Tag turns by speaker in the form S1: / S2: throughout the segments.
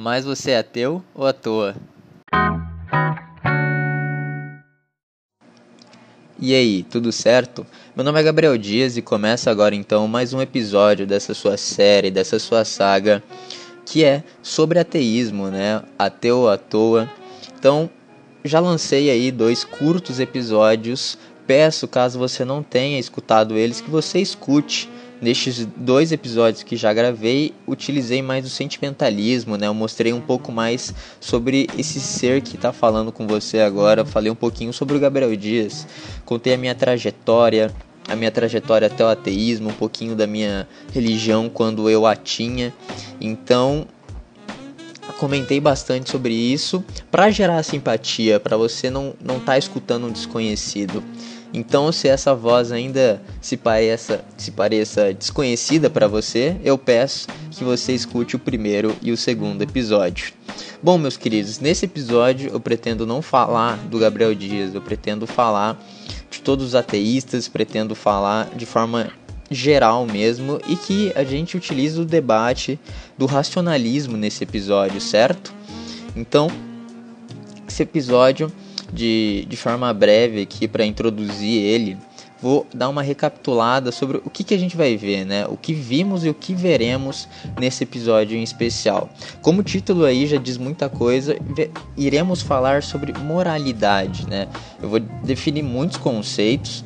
S1: Mas você é ateu ou à toa? E aí, tudo certo? Meu nome é Gabriel Dias e começa agora então mais um episódio dessa sua série, dessa sua saga, que é sobre ateísmo, né? Ateu à toa. Então, já lancei aí dois curtos episódios. Peço, caso você não tenha escutado eles, que você escute Nestes dois episódios que já gravei, utilizei mais o sentimentalismo, né? Eu mostrei um pouco mais sobre esse ser que está falando com você agora. Falei um pouquinho sobre o Gabriel Dias, contei a minha trajetória, a minha trajetória até o ateísmo, um pouquinho da minha religião quando eu a tinha. Então, comentei bastante sobre isso para gerar simpatia, para você não não estar tá escutando um desconhecido. Então, se essa voz ainda se pareça, se pareça desconhecida para você, eu peço que você escute o primeiro e o segundo episódio. Bom, meus queridos, nesse episódio eu pretendo não falar do Gabriel Dias, eu pretendo falar de todos os ateístas, pretendo falar de forma geral mesmo e que a gente utilize o debate do racionalismo nesse episódio, certo? Então, esse episódio de, de forma breve aqui para introduzir ele, vou dar uma recapitulada sobre o que, que a gente vai ver, né? O que vimos e o que veremos nesse episódio em especial. Como o título aí já diz muita coisa, iremos falar sobre moralidade, né? Eu vou definir muitos conceitos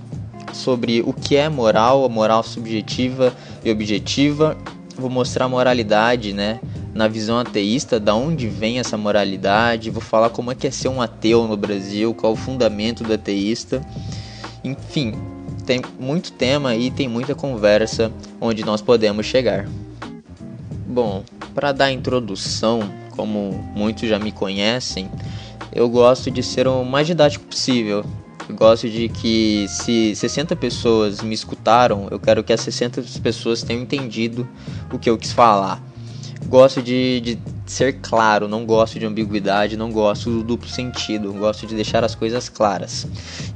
S1: sobre o que é moral, a moral subjetiva e objetiva. Vou mostrar a moralidade, né? na visão ateísta, da onde vem essa moralidade, vou falar como é que é ser um ateu no Brasil, qual o fundamento do ateísta. Enfim, tem muito tema e tem muita conversa onde nós podemos chegar. Bom, para dar introdução, como muitos já me conhecem, eu gosto de ser o mais didático possível. Gosto de que se 60 pessoas me escutaram, eu quero que as 60 pessoas tenham entendido o que eu quis falar gosto de, de ser claro, não gosto de ambiguidade, não gosto do duplo sentido, gosto de deixar as coisas claras.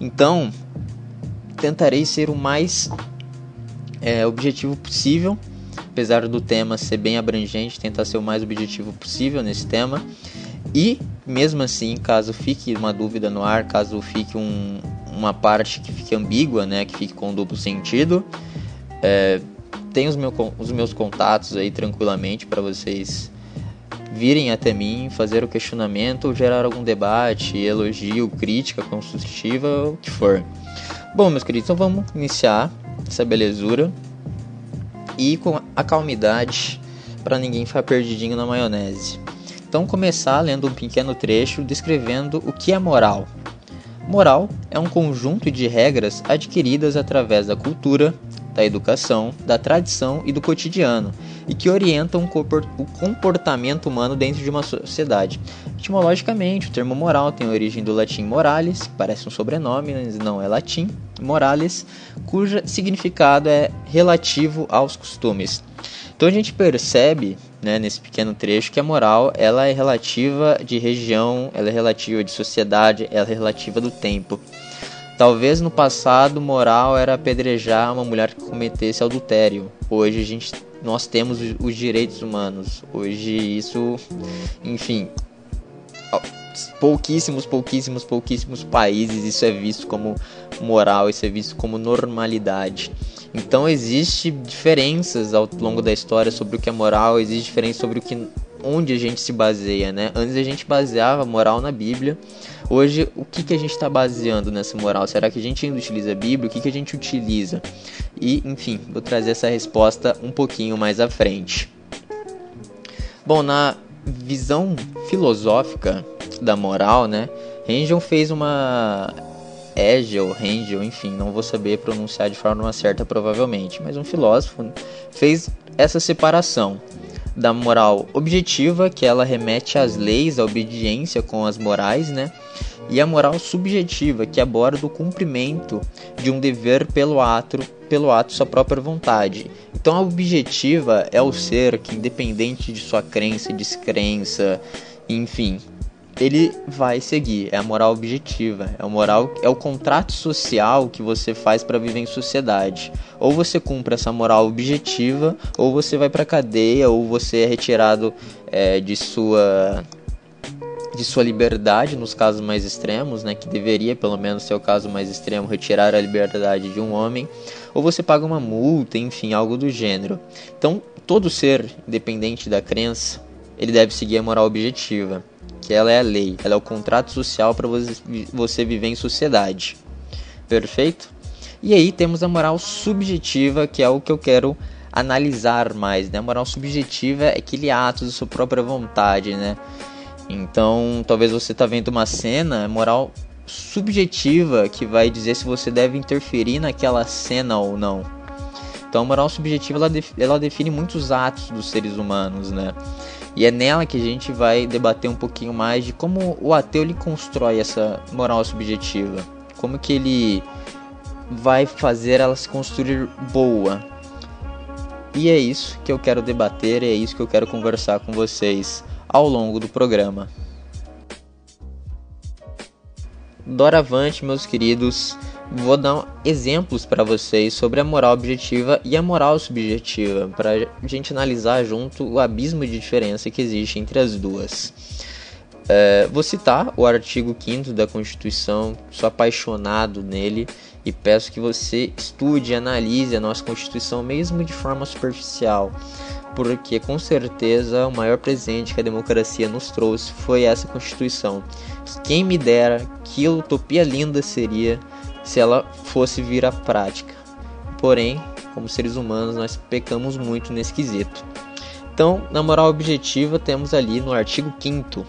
S1: Então, tentarei ser o mais é, objetivo possível, apesar do tema ser bem abrangente, tentar ser o mais objetivo possível nesse tema. E, mesmo assim, caso fique uma dúvida no ar, caso fique um, uma parte que fique ambígua, né, que fique com duplo sentido, é, tenho os, meu, os meus contatos aí tranquilamente para vocês virem até mim, fazer o questionamento, gerar algum debate, elogio, crítica construtiva, o que for. Bom, meus queridos, então vamos iniciar essa belezura e com a calmidade para ninguém ficar perdidinho na maionese. Então, começar lendo um pequeno trecho descrevendo o que é moral. Moral é um conjunto de regras adquiridas através da cultura, da educação, da tradição e do cotidiano, e que orientam o comportamento humano dentro de uma sociedade. Etimologicamente, o termo moral tem origem do latim moralis, que parece um sobrenome, mas não é latim, moralis, cujo significado é relativo aos costumes. Então a gente percebe, né, nesse pequeno trecho, que a moral ela é relativa de região, ela é relativa de sociedade, ela é relativa do tempo. Talvez no passado moral era apedrejar uma mulher que cometesse adultério. Hoje a gente nós temos os direitos humanos. Hoje isso, enfim, pouquíssimos, pouquíssimos, pouquíssimos países isso é visto como moral, isso é visto como normalidade. Então existe diferenças ao longo da história sobre o que é moral, existe diferença sobre o que onde a gente se baseia, né? Antes a gente baseava a moral na Bíblia. Hoje, o que, que a gente está baseando nessa moral? Será que a gente ainda utiliza a Bíblia? O que, que a gente utiliza? E, enfim, vou trazer essa resposta um pouquinho mais à frente. Bom, na visão filosófica da moral, né? Rangel fez uma Hegel, Rangel, enfim, não vou saber pronunciar de forma certa provavelmente, mas um filósofo fez essa separação da moral objetiva, que ela remete às leis, à obediência com as morais, né? E a moral subjetiva, que aborda o cumprimento de um dever pelo ato, pelo ato sua própria vontade. Então a objetiva é o ser que independente de sua crença, descrença, enfim, ele vai seguir. É a moral objetiva, é o moral, é o contrato social que você faz para viver em sociedade. Ou você cumpre essa moral objetiva, ou você vai para cadeia, ou você é retirado é, de sua de sua liberdade nos casos mais extremos, né, que deveria pelo menos ser o caso mais extremo retirar a liberdade de um homem, ou você paga uma multa, enfim, algo do gênero. Então, todo ser, independente da crença, ele deve seguir a moral objetiva que ela é a lei, ela é o contrato social para você viver em sociedade. Perfeito? E aí temos a moral subjetiva, que é o que eu quero analisar mais, né? A moral subjetiva é aquele ato de sua própria vontade, né? Então, talvez você tá vendo uma cena, é moral subjetiva que vai dizer se você deve interferir naquela cena ou não. Então, a moral subjetiva ela, ela define muitos atos dos seres humanos, né? E é nela que a gente vai debater um pouquinho mais de como o ateu ele constrói essa moral subjetiva, como que ele vai fazer ela se construir boa. E é isso que eu quero debater, é isso que eu quero conversar com vocês ao longo do programa. Doravante, meus queridos, vou dar exemplos para vocês sobre a moral objetiva e a moral subjetiva, para a gente analisar junto o abismo de diferença que existe entre as duas. É, vou citar o artigo 5 da Constituição, sou apaixonado nele e peço que você estude e analise a nossa Constituição, mesmo de forma superficial, porque com certeza o maior presente que a democracia nos trouxe foi essa Constituição. Quem me dera, que utopia linda seria se ela fosse vir à prática. Porém, como seres humanos, nós pecamos muito nesse quesito. Então, na moral objetiva, temos ali no artigo 5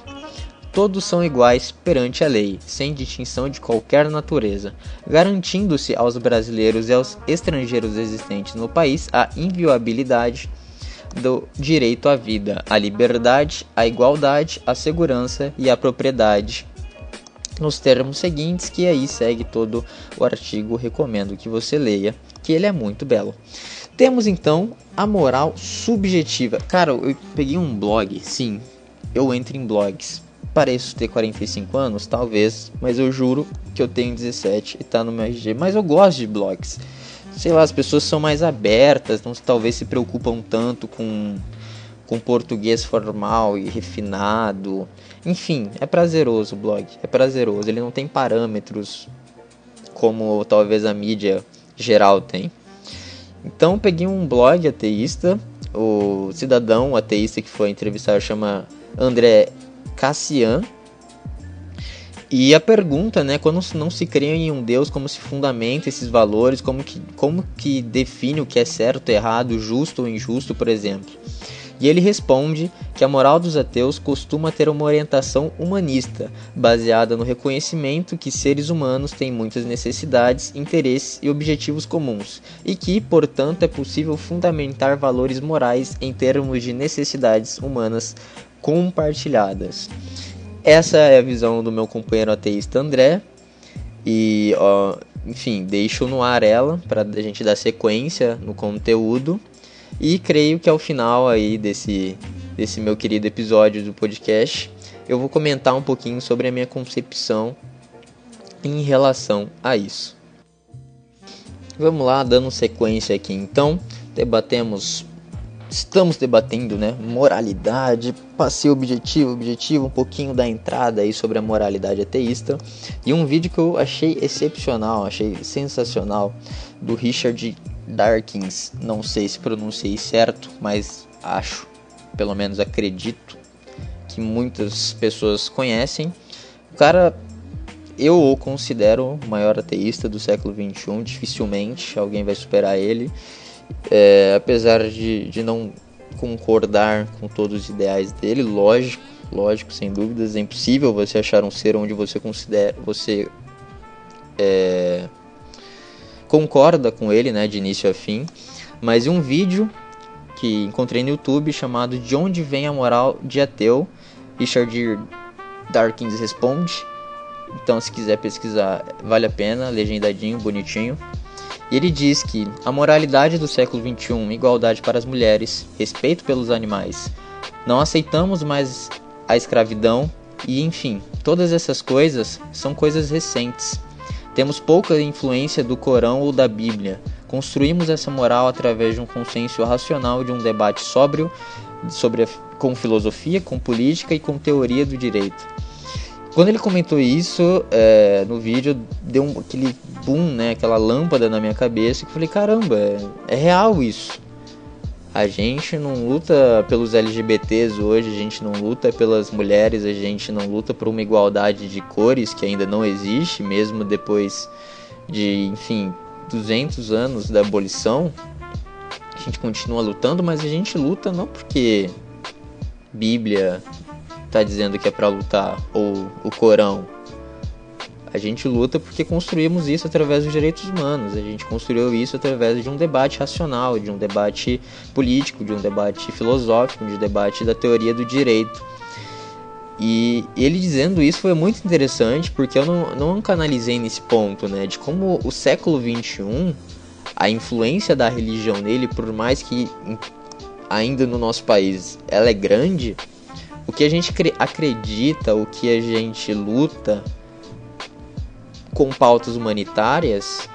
S1: Todos são iguais perante a lei, sem distinção de qualquer natureza, garantindo-se aos brasileiros e aos estrangeiros existentes no país a inviolabilidade do direito à vida, à liberdade, à igualdade, à segurança e à propriedade nos termos seguintes, que aí segue todo o artigo, recomendo que você leia, que ele é muito belo. Temos então a moral subjetiva. Cara, eu peguei um blog, sim, eu entro em blogs. Pareço ter 45 anos, talvez, mas eu juro que eu tenho 17 e tá no meu RG. Mas eu gosto de blogs. Sei lá, as pessoas são mais abertas, não talvez se preocupam tanto com com português formal e refinado. Enfim, é prazeroso o blog, é prazeroso. Ele não tem parâmetros como talvez a mídia geral tem. Então peguei um blog ateísta, o cidadão ateísta que foi entrevistado chama André Cassian. E a pergunta, né, quando não se crê em um Deus, como se fundamenta esses valores, como que, como que define o que é certo, errado, justo ou injusto, por exemplo. E ele responde que a moral dos ateus costuma ter uma orientação humanista, baseada no reconhecimento que seres humanos têm muitas necessidades, interesses e objetivos comuns, e que, portanto, é possível fundamentar valores morais em termos de necessidades humanas compartilhadas. Essa é a visão do meu companheiro ateísta André, e ó, enfim, deixo no ar ela para a gente dar sequência no conteúdo. E creio que ao final aí desse, desse meu querido episódio do podcast, eu vou comentar um pouquinho sobre a minha concepção em relação a isso. Vamos lá, dando sequência aqui então, debatemos, estamos debatendo, né, moralidade, passei objetivo, objetivo, um pouquinho da entrada aí sobre a moralidade ateísta e um vídeo que eu achei excepcional, achei sensacional do Richard Darkins, não sei se pronunciei certo, mas acho, pelo menos acredito, que muitas pessoas conhecem. O cara, eu o considero o maior ateísta do século XXI, dificilmente alguém vai superar ele, é, apesar de, de não concordar com todos os ideais dele, lógico, lógico, sem dúvidas, é impossível você achar um ser onde você considera, você é, concorda com ele, né, de início a fim, mas um vídeo que encontrei no YouTube chamado De onde vem a moral de ateu, Richard Darkins responde. Então, se quiser pesquisar, vale a pena, legendadinho, bonitinho. E ele diz que a moralidade do século XXI, igualdade para as mulheres, respeito pelos animais, não aceitamos mais a escravidão E enfim, todas essas coisas são coisas recentes. Temos pouca influência do Corão ou da Bíblia. Construímos essa moral através de um consenso racional, de um debate sóbrio sobre a, com filosofia, com política e com teoria do direito. Quando ele comentou isso é, no vídeo, deu um, aquele boom, né, aquela lâmpada na minha cabeça, que eu falei, caramba, é, é real isso. A gente não luta pelos LGBTs hoje, a gente não luta pelas mulheres, a gente não luta por uma igualdade de cores que ainda não existe, mesmo depois de, enfim, 200 anos da abolição. A gente continua lutando, mas a gente luta não porque Bíblia está dizendo que é para lutar ou o Corão. A gente luta porque construímos isso através dos direitos humanos. A gente construiu isso através de um debate racional, de um debate político, de um debate filosófico, de um debate da teoria do direito. E ele dizendo isso foi muito interessante porque eu não, não canalizei nesse ponto, né? De como o século XXI, a influência da religião nele, por mais que ainda no nosso país ela é grande, o que a gente acredita, o que a gente luta com pautas humanitárias,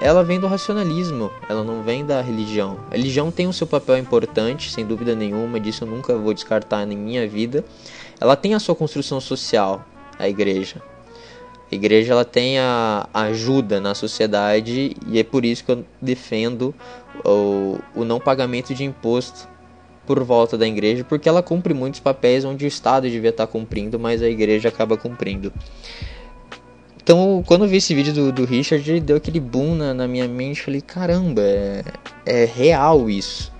S1: ela vem do racionalismo, ela não vem da religião. A religião tem o seu papel importante, sem dúvida nenhuma, disso eu nunca vou descartar em minha vida. Ela tem a sua construção social, a igreja. A igreja ela tem a ajuda na sociedade e é por isso que eu defendo o, o não pagamento de imposto por volta da igreja, porque ela cumpre muitos papéis onde o Estado devia estar cumprindo, mas a igreja acaba cumprindo. Então, quando eu vi esse vídeo do, do Richard, deu aquele boom na, na minha mente. Falei, caramba, é, é real isso.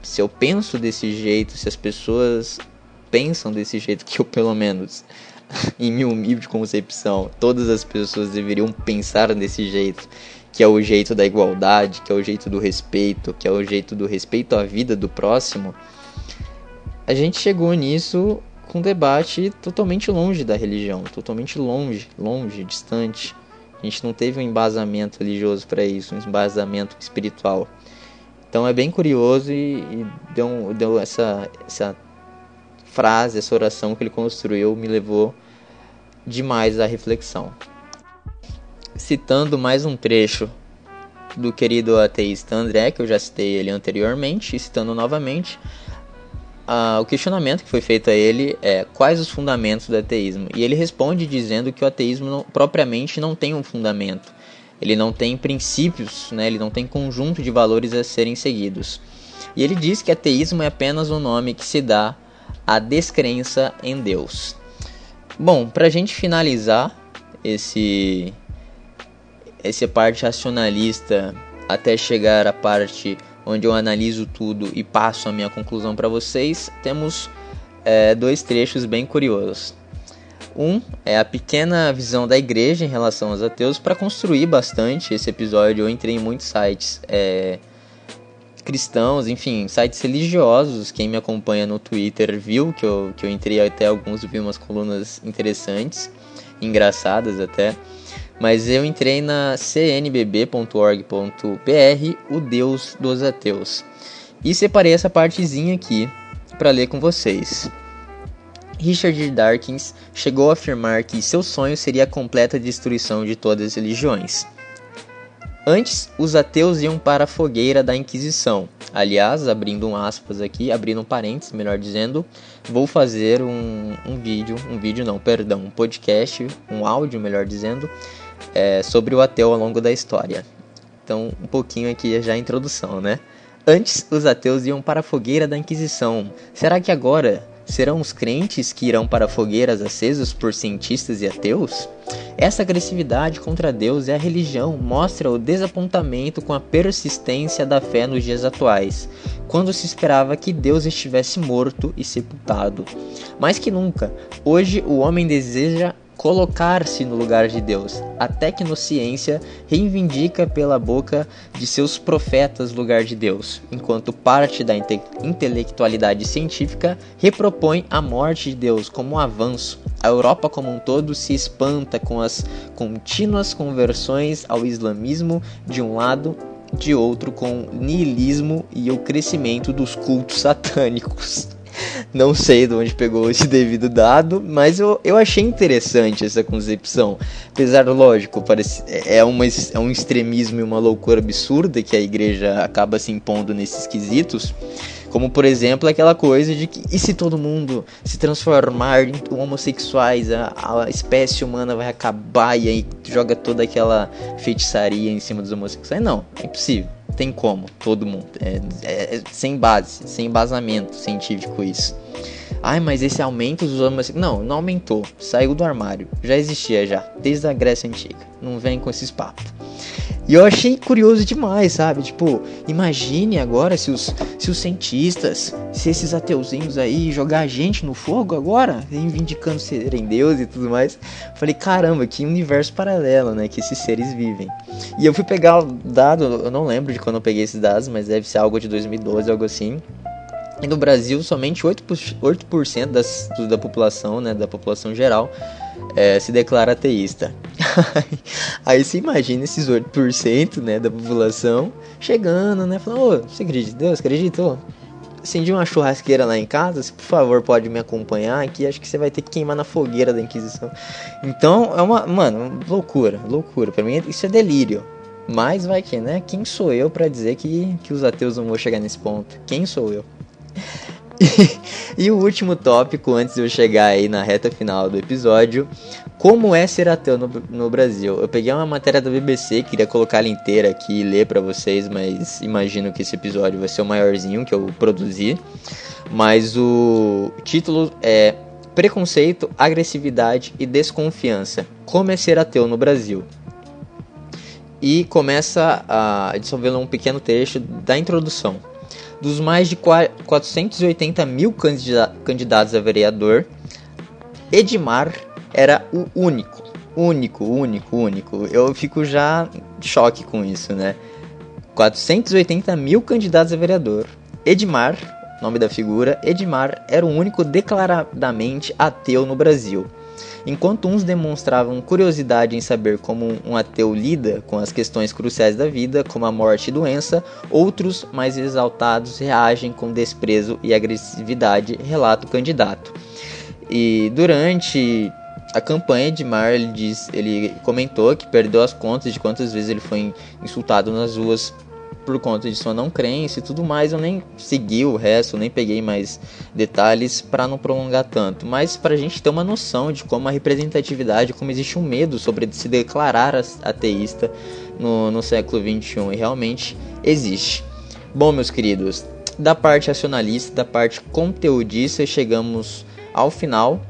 S1: Se eu penso desse jeito, se as pessoas pensam desse jeito, que eu pelo menos, em minha humilde concepção, todas as pessoas deveriam pensar desse jeito, que é o jeito da igualdade, que é o jeito do respeito, que é o jeito do respeito à vida do próximo. A gente chegou nisso com um debate totalmente longe da religião, totalmente longe, longe, distante. A gente não teve um embasamento religioso para isso, um embasamento espiritual. Então é bem curioso e, e deu, deu essa, essa frase, essa oração que ele construiu me levou demais à reflexão. Citando mais um trecho do querido ateísta André, que eu já citei ele anteriormente, citando novamente, o questionamento que foi feito a ele é quais os fundamentos do ateísmo. E ele responde dizendo que o ateísmo não, propriamente não tem um fundamento. Ele não tem princípios, né? ele não tem conjunto de valores a serem seguidos. E ele diz que ateísmo é apenas um nome que se dá à descrença em Deus. Bom, para a gente finalizar esse essa parte racionalista até chegar à parte onde eu analiso tudo e passo a minha conclusão para vocês, temos é, dois trechos bem curiosos. Um é a pequena visão da igreja em relação aos ateus. Para construir bastante esse episódio, eu entrei em muitos sites é, cristãos, enfim, sites religiosos. Quem me acompanha no Twitter viu que eu, que eu entrei até alguns, vi umas colunas interessantes, engraçadas até. Mas eu entrei na cnbb.org.br, o Deus dos Ateus, e separei essa partezinha aqui para ler com vocês. Richard Dawkins chegou a afirmar que seu sonho seria a completa destruição de todas as religiões. Antes, os ateus iam para a fogueira da Inquisição. Aliás, abrindo um aspas aqui, abrindo um parênteses, melhor dizendo, vou fazer um, um vídeo, um vídeo não, perdão, um podcast, um áudio, melhor dizendo, é, sobre o ateu ao longo da história. Então, um pouquinho aqui já a introdução, né? Antes, os ateus iam para a fogueira da Inquisição. Será que agora serão os crentes que irão para fogueiras acesas por cientistas e ateus? Essa agressividade contra Deus e a religião mostra o desapontamento com a persistência da fé nos dias atuais, quando se esperava que Deus estivesse morto e sepultado. Mais que nunca, hoje o homem deseja colocar-se no lugar de Deus. A tecnociência reivindica pela boca de seus profetas lugar de Deus, enquanto parte da inte intelectualidade científica repropõe a morte de Deus como um avanço. A Europa como um todo se espanta com as contínuas conversões ao islamismo de um lado de outro com niilismo e o crescimento dos cultos satânicos. Não sei de onde pegou esse devido dado, mas eu, eu achei interessante essa concepção. Apesar, lógico, parece, é, uma, é um extremismo e uma loucura absurda que a igreja acaba se impondo nesses quesitos. Como, por exemplo, aquela coisa de que e se todo mundo se transformar em homossexuais, a, a espécie humana vai acabar e aí joga toda aquela feitiçaria em cima dos homossexuais? Não, é impossível. Tem como, todo mundo. É, é, é sem base, sem embasamento científico isso. Ai, mas esse aumento dos homossexuais. Não, não aumentou. Saiu do armário. Já existia já, desde a Grécia Antiga. Não vem com esses papos. E eu achei curioso demais, sabe? Tipo, imagine agora se os, se os cientistas, se esses ateuzinhos aí jogar a gente no fogo agora, reivindicando serem Deus e tudo mais. Falei, caramba, que universo paralelo, né? Que esses seres vivem. E eu fui pegar dado, eu não lembro de quando eu peguei esses dados, mas deve ser algo de 2012, algo assim. E no Brasil, somente 8%, 8 das, da população, né, da população geral, é, se declara ateísta. Aí você imagina esses 8% né, da população chegando, né? Falando, ô, você acredita em Deus? Acreditou? Acendi uma churrasqueira lá em casa, se por favor pode me acompanhar aqui, acho que você vai ter que queimar na fogueira da Inquisição. Então, é uma, mano, loucura, loucura. Pra mim isso é delírio. Mas vai que, né? Quem sou eu para dizer que, que os ateus não vão chegar nesse ponto? Quem sou eu? e o último tópico, antes de eu chegar aí na reta final do episódio, como é ser ateu no, no Brasil? Eu peguei uma matéria da BBC, queria colocar ela inteira aqui e ler para vocês, mas imagino que esse episódio vai ser o maiorzinho que eu produzi. Mas o título é Preconceito, Agressividade e Desconfiança. Como é ser ateu no Brasil? E começa a dissolver um pequeno trecho da introdução. Dos mais de 480 mil candidatos a vereador, Edmar era o único, único, único, único. Eu fico já em choque com isso, né? 480 mil candidatos a vereador. Edmar, nome da figura, Edmar era o único declaradamente ateu no Brasil. Enquanto uns demonstravam curiosidade em saber como um ateu lida com as questões cruciais da vida, como a morte e doença, outros, mais exaltados, reagem com desprezo e agressividade, relata o candidato. E durante a campanha de Mar, ele, diz, ele comentou que perdeu as contas de quantas vezes ele foi insultado nas ruas por conta de sua não crença e tudo mais, eu nem segui o resto, nem peguei mais detalhes para não prolongar tanto. Mas para a gente ter uma noção de como a representatividade, como existe um medo sobre se declarar ateísta no, no século 21 e realmente existe. Bom, meus queridos, da parte racionalista, da parte conteudista, chegamos ao final.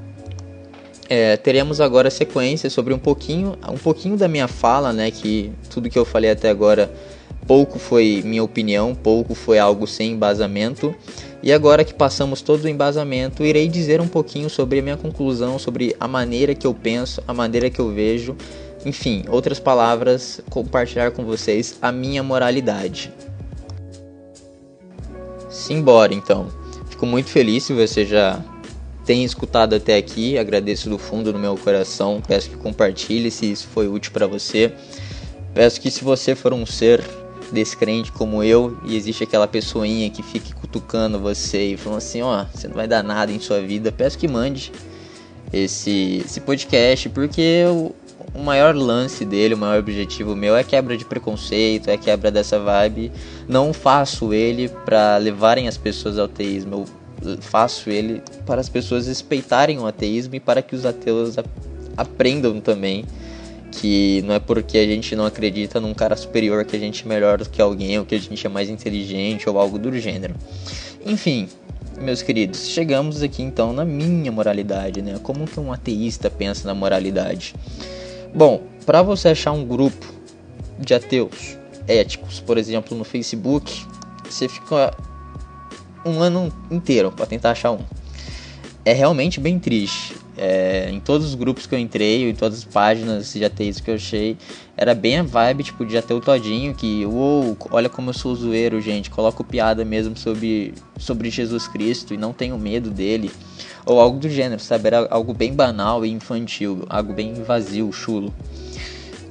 S1: É, teremos agora sequência sobre um pouquinho, um pouquinho da minha fala, né? Que tudo que eu falei até agora pouco foi minha opinião, pouco foi algo sem embasamento. E agora que passamos todo o embasamento, irei dizer um pouquinho sobre a minha conclusão, sobre a maneira que eu penso, a maneira que eu vejo, enfim, outras palavras, compartilhar com vocês a minha moralidade. Simbora então. Fico muito feliz se você já tem escutado até aqui, agradeço do fundo do meu coração. Peço que compartilhe se isso foi útil para você. Peço que se você for um ser descrente como eu e existe aquela pessoinha que fique cutucando você e falando assim, ó, oh, você não vai dar nada em sua vida, peço que mande esse, esse podcast, porque o, o maior lance dele, o maior objetivo meu é quebra de preconceito, é quebra dessa vibe. Não faço ele para levarem as pessoas ao ateísmo, eu faço ele para as pessoas respeitarem o ateísmo e para que os ateus aprendam também que não é porque a gente não acredita num cara superior que a gente é melhor do que alguém, ou que a gente é mais inteligente, ou algo do gênero. Enfim, meus queridos, chegamos aqui então na minha moralidade, né? Como que um ateísta pensa na moralidade? Bom, para você achar um grupo de ateus éticos, por exemplo, no Facebook, você fica um ano inteiro para tentar achar um. É realmente bem triste. É, em todos os grupos que eu entrei, em todas as páginas de ateísmo que eu achei, era bem a vibe, tipo, de ateu todinho, que, uou, olha como eu sou zoeiro, gente, coloco piada mesmo sobre, sobre Jesus Cristo e não tenho medo dele. Ou algo do gênero, sabe? Era algo bem banal e infantil, algo bem vazio, chulo.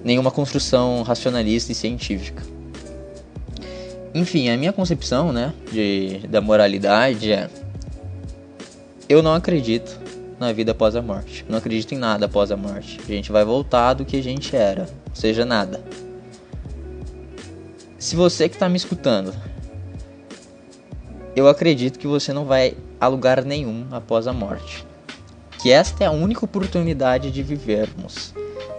S1: Nenhuma construção racionalista e científica. Enfim, a minha concepção, né, de, da moralidade é eu não acredito na vida após a morte. Não acredito em nada após a morte. A gente vai voltar do que a gente era, seja nada. Se você que está me escutando, eu acredito que você não vai a lugar nenhum após a morte. Que esta é a única oportunidade de vivermos.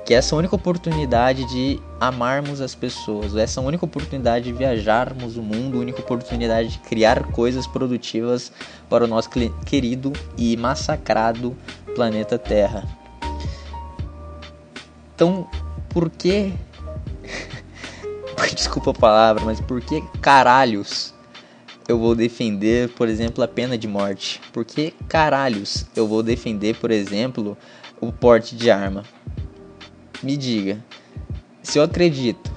S1: Que essa é única oportunidade de amarmos as pessoas. Essa é única oportunidade de viajarmos o mundo. Única oportunidade de criar coisas produtivas para o nosso querido e massacrado planeta Terra. Então, por que. Desculpa a palavra, mas por que caralhos eu vou defender, por exemplo, a pena de morte? Por que caralhos eu vou defender, por exemplo, o porte de arma? Me diga, se eu acredito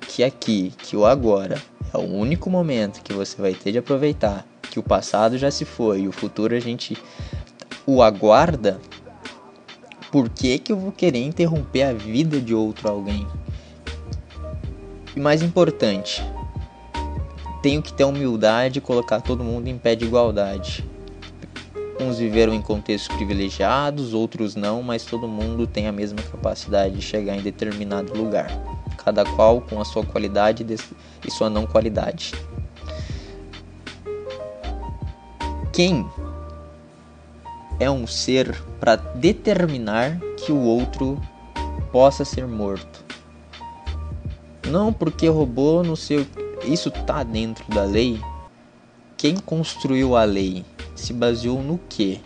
S1: que aqui, que o agora é o único momento que você vai ter de aproveitar, que o passado já se foi e o futuro a gente o aguarda, por que, que eu vou querer interromper a vida de outro alguém? E mais importante, tenho que ter humildade e colocar todo mundo em pé de igualdade. Uns viveram em contextos privilegiados, outros não, mas todo mundo tem a mesma capacidade de chegar em determinado lugar, cada qual com a sua qualidade e sua não qualidade. Quem é um ser para determinar que o outro possa ser morto? Não porque roubou, não sei isso tá dentro da lei? Quem construiu a lei se baseou no quê?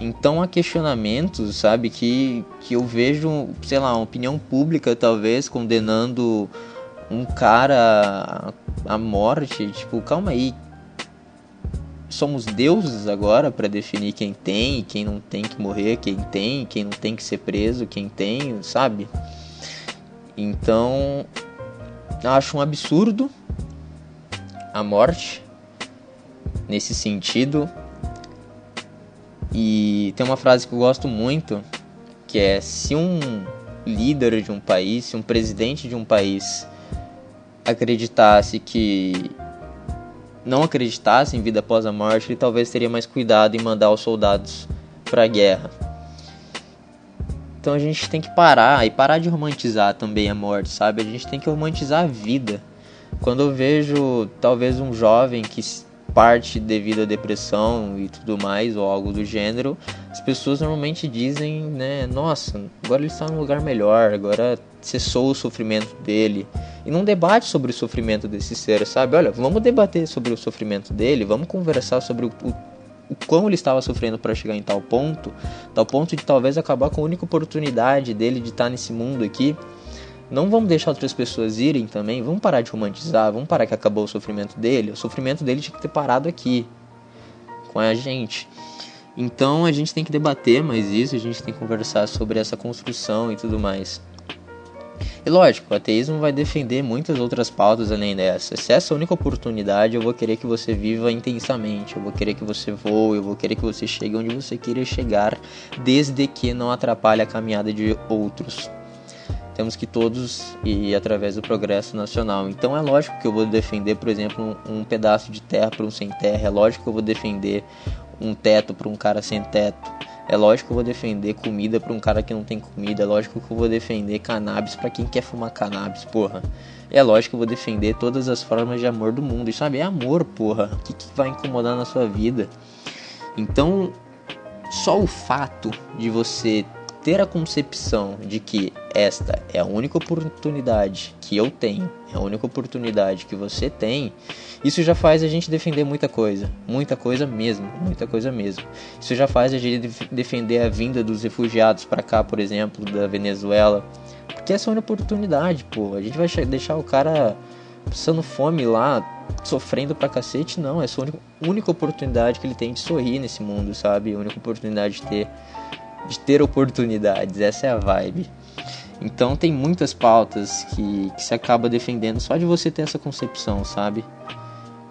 S1: Então há questionamentos, sabe, que, que eu vejo, sei lá, uma opinião pública talvez condenando um cara à morte, tipo, calma aí. Somos deuses agora para definir quem tem e quem não tem que morrer, quem tem, quem não tem que ser preso, quem tem, sabe? Então, acho um absurdo a morte nesse sentido. E tem uma frase que eu gosto muito, que é se um líder de um país, se um presidente de um país acreditasse que não acreditasse em vida após a morte, ele talvez teria mais cuidado em mandar os soldados para a guerra. Então a gente tem que parar e parar de romantizar também a morte, sabe? A gente tem que romantizar a vida. Quando eu vejo talvez um jovem que parte devido à depressão e tudo mais, ou algo do gênero, as pessoas normalmente dizem, né, nossa, agora ele está num lugar melhor, agora cessou o sofrimento dele. E não debate sobre o sofrimento desse ser, sabe? Olha, vamos debater sobre o sofrimento dele, vamos conversar sobre o, o, o quão ele estava sofrendo para chegar em tal ponto, tal ponto de talvez acabar com a única oportunidade dele de estar nesse mundo aqui não vamos deixar outras pessoas irem também, vamos parar de romantizar, vamos parar que acabou o sofrimento dele. O sofrimento dele tinha que ter parado aqui, com a gente. Então a gente tem que debater mais isso, a gente tem que conversar sobre essa construção e tudo mais. E lógico, o ateísmo vai defender muitas outras pautas além dessa. Se essa é a única oportunidade, eu vou querer que você viva intensamente, eu vou querer que você voe, eu vou querer que você chegue onde você queira chegar, desde que não atrapalhe a caminhada de outros temos que todos ir através do progresso nacional. Então é lógico que eu vou defender, por exemplo, um, um pedaço de terra para um sem terra, é lógico que eu vou defender um teto para um cara sem teto. É lógico que eu vou defender comida para um cara que não tem comida. É lógico que eu vou defender cannabis para quem quer fumar cannabis, porra. É lógico que eu vou defender todas as formas de amor do mundo. E sabe, é amor, porra. O que, que vai incomodar na sua vida? Então, só o fato de você ter a concepção de que esta é a única oportunidade que eu tenho, é a única oportunidade que você tem, isso já faz a gente defender muita coisa, muita coisa mesmo, muita coisa mesmo. Isso já faz a gente defender a vinda dos refugiados para cá, por exemplo, da Venezuela, porque essa é uma oportunidade, pô. A gente vai deixar o cara passando fome lá, sofrendo pra cacete, não. Essa é a única oportunidade que ele tem de sorrir nesse mundo, sabe? A única oportunidade de ter de ter oportunidades, essa é a vibe. Então tem muitas pautas que, que se acaba defendendo só de você ter essa concepção, sabe?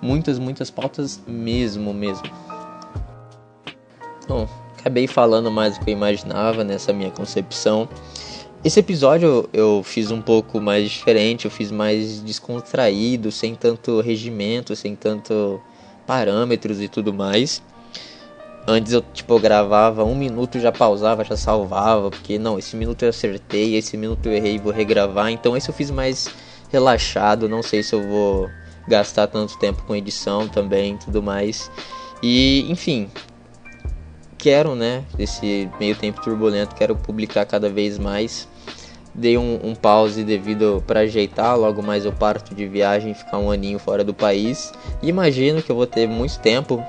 S1: Muitas, muitas pautas mesmo, mesmo. Bom, acabei falando mais do que eu imaginava nessa minha concepção. Esse episódio eu fiz um pouco mais diferente, eu fiz mais descontraído, sem tanto regimento, sem tanto parâmetros e tudo mais. Antes eu, tipo, eu gravava um minuto, já pausava, já salvava, porque não, esse minuto eu acertei, esse minuto eu errei, vou regravar. Então esse eu fiz mais relaxado, não sei se eu vou gastar tanto tempo com edição também, tudo mais. E, enfim, quero, né, esse meio tempo turbulento, quero publicar cada vez mais. Dei um, um pause devido para ajeitar, logo mais eu parto de viagem, ficar um aninho fora do país. E imagino que eu vou ter muito tempo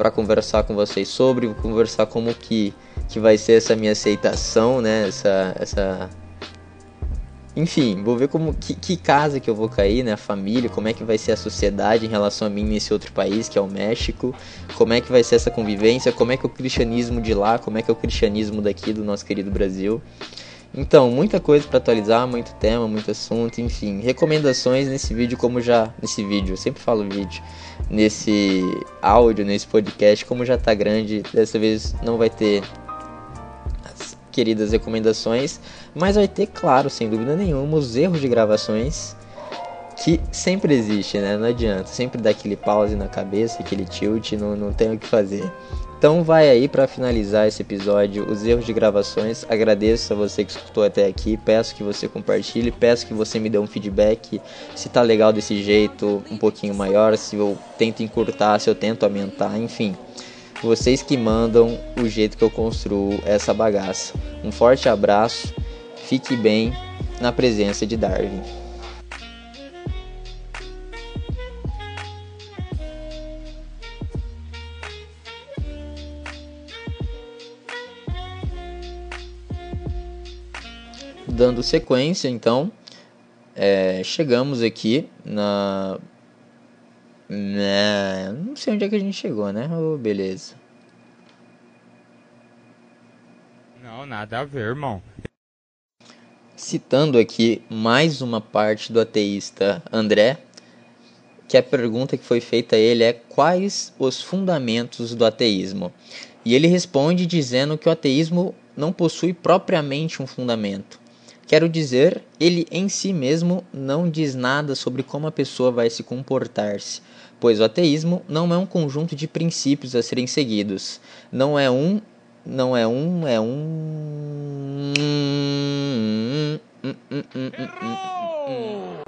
S1: para conversar com vocês sobre, conversar como que, que vai ser essa minha aceitação, né? Essa, essa... Enfim, vou ver como que, que casa que eu vou cair, né? A família, como é que vai ser a sociedade em relação a mim nesse outro país, que é o México, como é que vai ser essa convivência, como é que é o cristianismo de lá, como é que é o cristianismo daqui do nosso querido Brasil. Então, muita coisa para atualizar, muito tema, muito assunto, enfim, recomendações nesse vídeo como já nesse vídeo, eu sempre falo vídeo, nesse áudio, nesse podcast, como já tá grande, dessa vez não vai ter as queridas recomendações, mas vai ter, claro, sem dúvida nenhuma, os erros de gravações que sempre existe, né? Não adianta, sempre dá aquele pause na cabeça, aquele tilt, não, não tem o que fazer. Então vai aí para finalizar esse episódio os erros de gravações. Agradeço a você que escutou até aqui. Peço que você compartilhe, peço que você me dê um feedback se tá legal desse jeito, um pouquinho maior, se eu tento encurtar, se eu tento aumentar, enfim. Vocês que mandam o jeito que eu construo essa bagaça. Um forte abraço. Fique bem na presença de Darwin. Dando sequência, então, é, chegamos aqui na. Né, não sei onde é que a gente chegou, né? Oh, beleza.
S2: Não, nada a ver, irmão.
S1: Citando aqui mais uma parte do ateísta André, que a pergunta que foi feita a ele é: quais os fundamentos do ateísmo? E ele responde dizendo que o ateísmo não possui propriamente um fundamento. Quero dizer, ele em si mesmo não diz nada sobre como a pessoa vai se comportar-se, pois o ateísmo não é um conjunto de princípios a serem seguidos. Não é um, não é um, é um